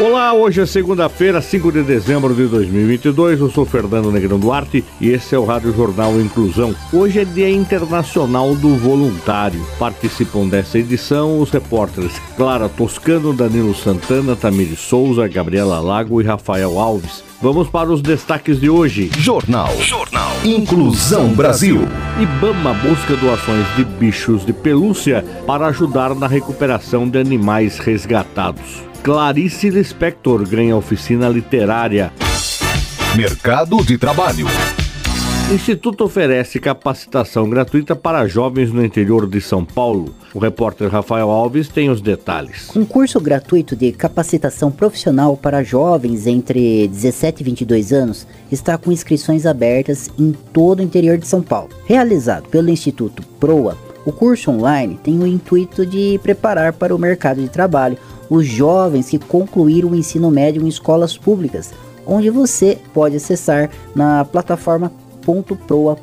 Olá, hoje é segunda-feira, 5 de dezembro de 2022. Eu sou Fernando Negrão Duarte e esse é o Rádio Jornal Inclusão. Hoje é Dia Internacional do Voluntário. Participam dessa edição os repórteres Clara Toscano, Danilo Santana, Tamiri Souza, Gabriela Lago e Rafael Alves. Vamos para os destaques de hoje. Jornal. Jornal. Inclusão Brasil. Ibama busca doações de bichos de pelúcia para ajudar na recuperação de animais resgatados. Clarice Lispector ganha oficina literária. Mercado de trabalho. Instituto oferece capacitação gratuita para jovens no interior de São Paulo. O repórter Rafael Alves tem os detalhes. Um curso gratuito de capacitação profissional para jovens entre 17 e 22 anos está com inscrições abertas em todo o interior de São Paulo. Realizado pelo Instituto Proa, o curso online tem o intuito de preparar para o mercado de trabalho os jovens que concluíram o ensino médio em escolas públicas, onde você pode acessar na plataforma .proa.org.br.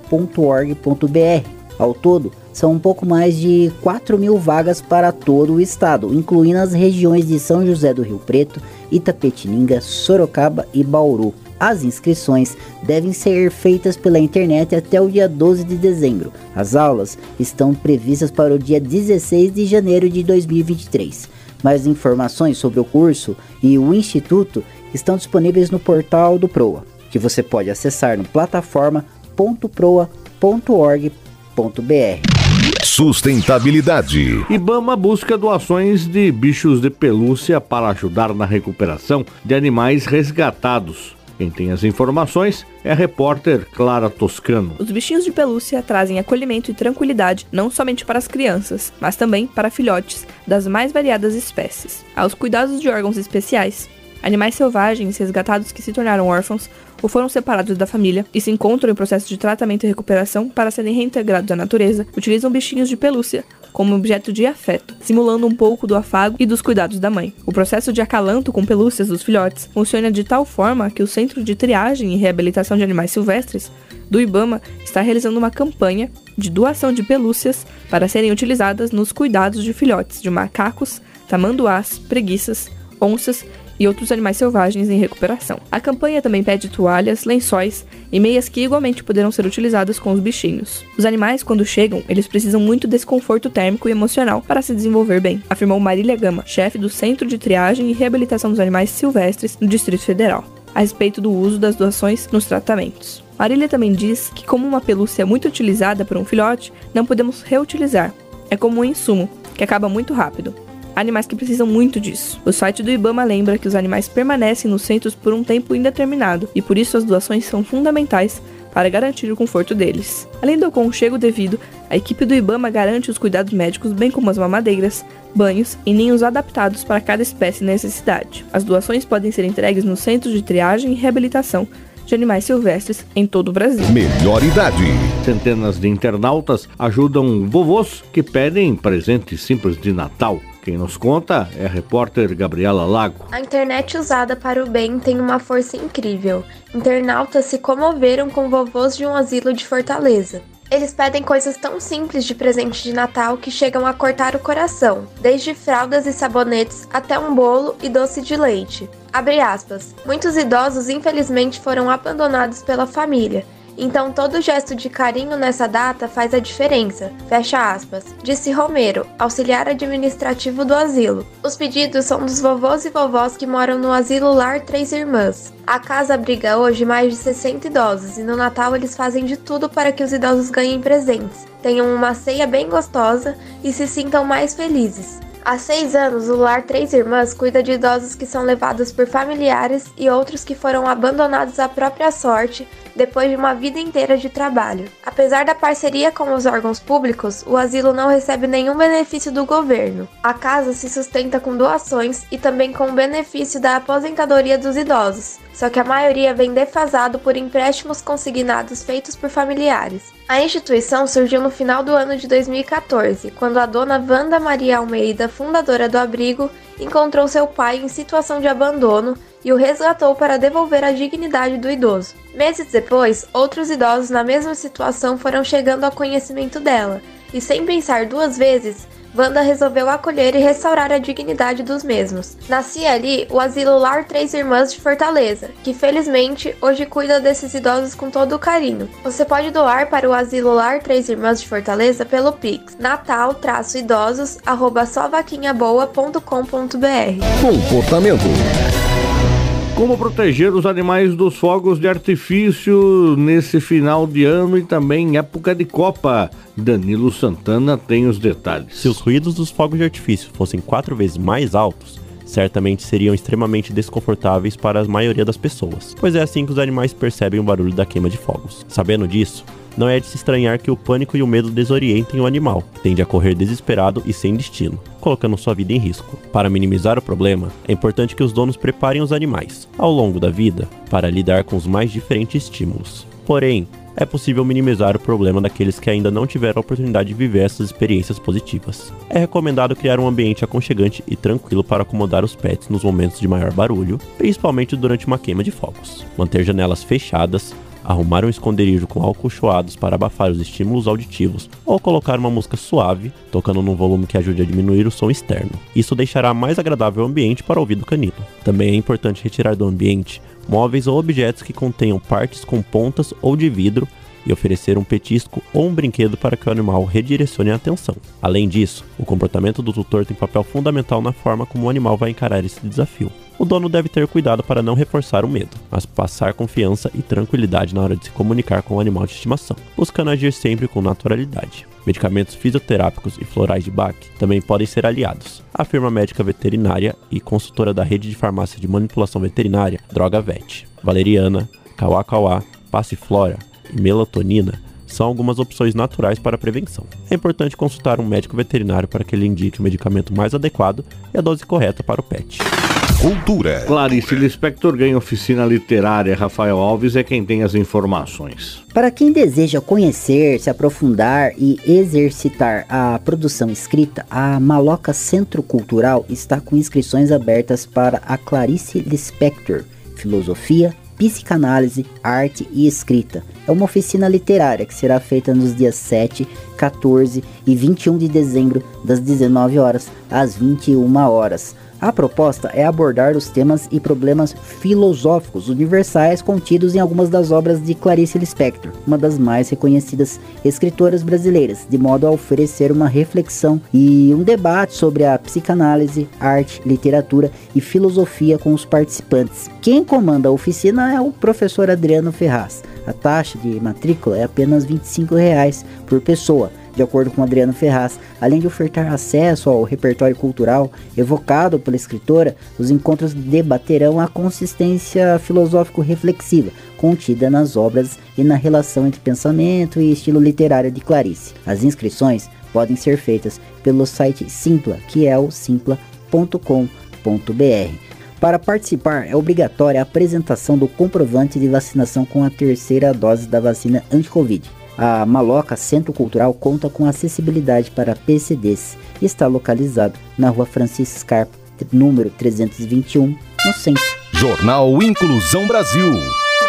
Ao todo, são um pouco mais de 4 mil vagas para todo o estado, incluindo as regiões de São José do Rio Preto, Itapetininga, Sorocaba e Bauru. As inscrições devem ser feitas pela internet até o dia 12 de dezembro. As aulas estão previstas para o dia 16 de janeiro de 2023. Mais informações sobre o curso e o instituto estão disponíveis no portal do Proa, que você pode acessar no plataforma.proa.org.br. Sustentabilidade. Ibama busca doações de bichos de pelúcia para ajudar na recuperação de animais resgatados. Quem tem as informações é a repórter Clara Toscano. Os bichinhos de pelúcia trazem acolhimento e tranquilidade não somente para as crianças, mas também para filhotes das mais variadas espécies. Aos cuidados de órgãos especiais, animais selvagens resgatados que se tornaram órfãos ou foram separados da família e se encontram em processo de tratamento e recuperação para serem reintegrados à natureza, utilizam bichinhos de pelúcia como objeto de afeto, simulando um pouco do afago e dos cuidados da mãe. O processo de acalanto com pelúcias dos filhotes funciona de tal forma que o Centro de Triagem e Reabilitação de Animais Silvestres do IBAMA está realizando uma campanha de doação de pelúcias para serem utilizadas nos cuidados de filhotes de macacos, tamanduás, preguiças, onças e outros animais selvagens em recuperação. A campanha também pede toalhas, lençóis e meias que igualmente poderão ser utilizadas com os bichinhos. Os animais, quando chegam, eles precisam muito desse conforto térmico e emocional para se desenvolver bem, afirmou Marília Gama, chefe do Centro de Triagem e Reabilitação dos Animais Silvestres no Distrito Federal, a respeito do uso das doações nos tratamentos. Marília também diz que, como uma pelúcia é muito utilizada por um filhote, não podemos reutilizar. É como um insumo, que acaba muito rápido animais que precisam muito disso. O site do Ibama lembra que os animais permanecem nos centros por um tempo indeterminado e por isso as doações são fundamentais para garantir o conforto deles. Além do aconchego devido, a equipe do Ibama garante os cuidados médicos, bem como as mamadeiras, banhos e ninhos adaptados para cada espécie e necessidade. As doações podem ser entregues nos centros de triagem e reabilitação de animais silvestres em todo o Brasil. Melhor idade. Centenas de internautas ajudam vovôs que pedem presentes simples de Natal. Quem nos conta é a repórter Gabriela Lago. A internet usada para o bem tem uma força incrível. Internautas se comoveram com vovôs de um asilo de Fortaleza. Eles pedem coisas tão simples de presente de Natal que chegam a cortar o coração, desde fraldas e sabonetes até um bolo e doce de leite. Abre aspas. Muitos idosos infelizmente foram abandonados pela família então todo gesto de carinho nessa data faz a diferença. Fecha aspas. Disse Romero, auxiliar administrativo do asilo. Os pedidos são dos vovôs e vovós que moram no asilo Lar Três Irmãs. A casa abriga hoje mais de 60 idosos e no Natal eles fazem de tudo para que os idosos ganhem presentes, tenham uma ceia bem gostosa e se sintam mais felizes. Há seis anos, o Lar Três Irmãs cuida de idosos que são levados por familiares e outros que foram abandonados à própria sorte depois de uma vida inteira de trabalho. Apesar da parceria com os órgãos públicos, o asilo não recebe nenhum benefício do governo. A casa se sustenta com doações e também com o benefício da aposentadoria dos idosos, só que a maioria vem defasado por empréstimos consignados feitos por familiares. A instituição surgiu no final do ano de 2014, quando a dona Wanda Maria Almeida, fundadora do abrigo, encontrou seu pai em situação de abandono e o resgatou para devolver a dignidade do idoso. Meses depois, outros idosos na mesma situação foram chegando ao conhecimento dela, e sem pensar duas vezes, Wanda resolveu acolher e restaurar a dignidade dos mesmos. Nascia ali o Asilo Lar Três Irmãs de Fortaleza, que felizmente hoje cuida desses idosos com todo o carinho. Você pode doar para o Asilo Lar Três Irmãs de Fortaleza pelo Pix natal-idosos@sovaquinhaboa.com.br. Comportamento. Como proteger os animais dos fogos de artifício nesse final de ano e também em época de Copa? Danilo Santana tem os detalhes. Se os ruídos dos fogos de artifício fossem quatro vezes mais altos, certamente seriam extremamente desconfortáveis para a maioria das pessoas, pois é assim que os animais percebem o barulho da queima de fogos. Sabendo disso, não é de se estranhar que o pânico e o medo desorientem o animal, que tende a correr desesperado e sem destino, colocando sua vida em risco. Para minimizar o problema, é importante que os donos preparem os animais, ao longo da vida, para lidar com os mais diferentes estímulos. Porém, é possível minimizar o problema daqueles que ainda não tiveram a oportunidade de viver essas experiências positivas. É recomendado criar um ambiente aconchegante e tranquilo para acomodar os pets nos momentos de maior barulho, principalmente durante uma queima de fogos. Manter janelas fechadas, arrumar um esconderijo com alcochoados para abafar os estímulos auditivos ou colocar uma música suave, tocando num volume que ajude a diminuir o som externo. Isso deixará mais agradável o ambiente para o ouvido canino. Também é importante retirar do ambiente móveis ou objetos que contenham partes com pontas ou de vidro e oferecer um petisco ou um brinquedo para que o animal redirecione a atenção. Além disso, o comportamento do tutor tem papel fundamental na forma como o animal vai encarar esse desafio. O dono deve ter cuidado para não reforçar o medo, mas passar confiança e tranquilidade na hora de se comunicar com o animal de estimação, buscando agir sempre com naturalidade. Medicamentos fisioterápicos e florais de Bach também podem ser aliados, afirma médica veterinária e consultora da rede de farmácia de manipulação veterinária Droga Vet. Valeriana, Kawakawa, Passiflora e melatonina são algumas opções naturais para a prevenção. É importante consultar um médico veterinário para que ele indique o medicamento mais adequado e a dose correta para o pet. Cultura. Clarice Lispector ganha oficina literária. Rafael Alves é quem tem as informações. Para quem deseja conhecer, se aprofundar e exercitar a produção escrita, a Maloca Centro Cultural está com inscrições abertas para a Clarice Lispector, Filosofia, Psicanálise, Arte e Escrita. É uma oficina literária que será feita nos dias 7, 14 e 21 de dezembro, das 19 horas às 21 horas. A proposta é abordar os temas e problemas filosóficos universais contidos em algumas das obras de Clarice Lispector, uma das mais reconhecidas escritoras brasileiras, de modo a oferecer uma reflexão e um debate sobre a psicanálise, arte, literatura e filosofia com os participantes. Quem comanda a oficina é o professor Adriano Ferraz. A taxa de matrícula é apenas 25 reais por pessoa de acordo com Adriano Ferraz, além de ofertar acesso ao repertório cultural evocado pela escritora, os encontros debaterão a consistência filosófico-reflexiva contida nas obras e na relação entre pensamento e estilo literário de Clarice. As inscrições podem ser feitas pelo site Simpla, que é o simpla.com.br. Para participar, é obrigatória a apresentação do comprovante de vacinação com a terceira dose da vacina anti-Covid. A Maloca Centro Cultural conta com acessibilidade para PCDs e está localizado na rua Francisco Scarpa, número 321, no centro. Jornal Inclusão Brasil.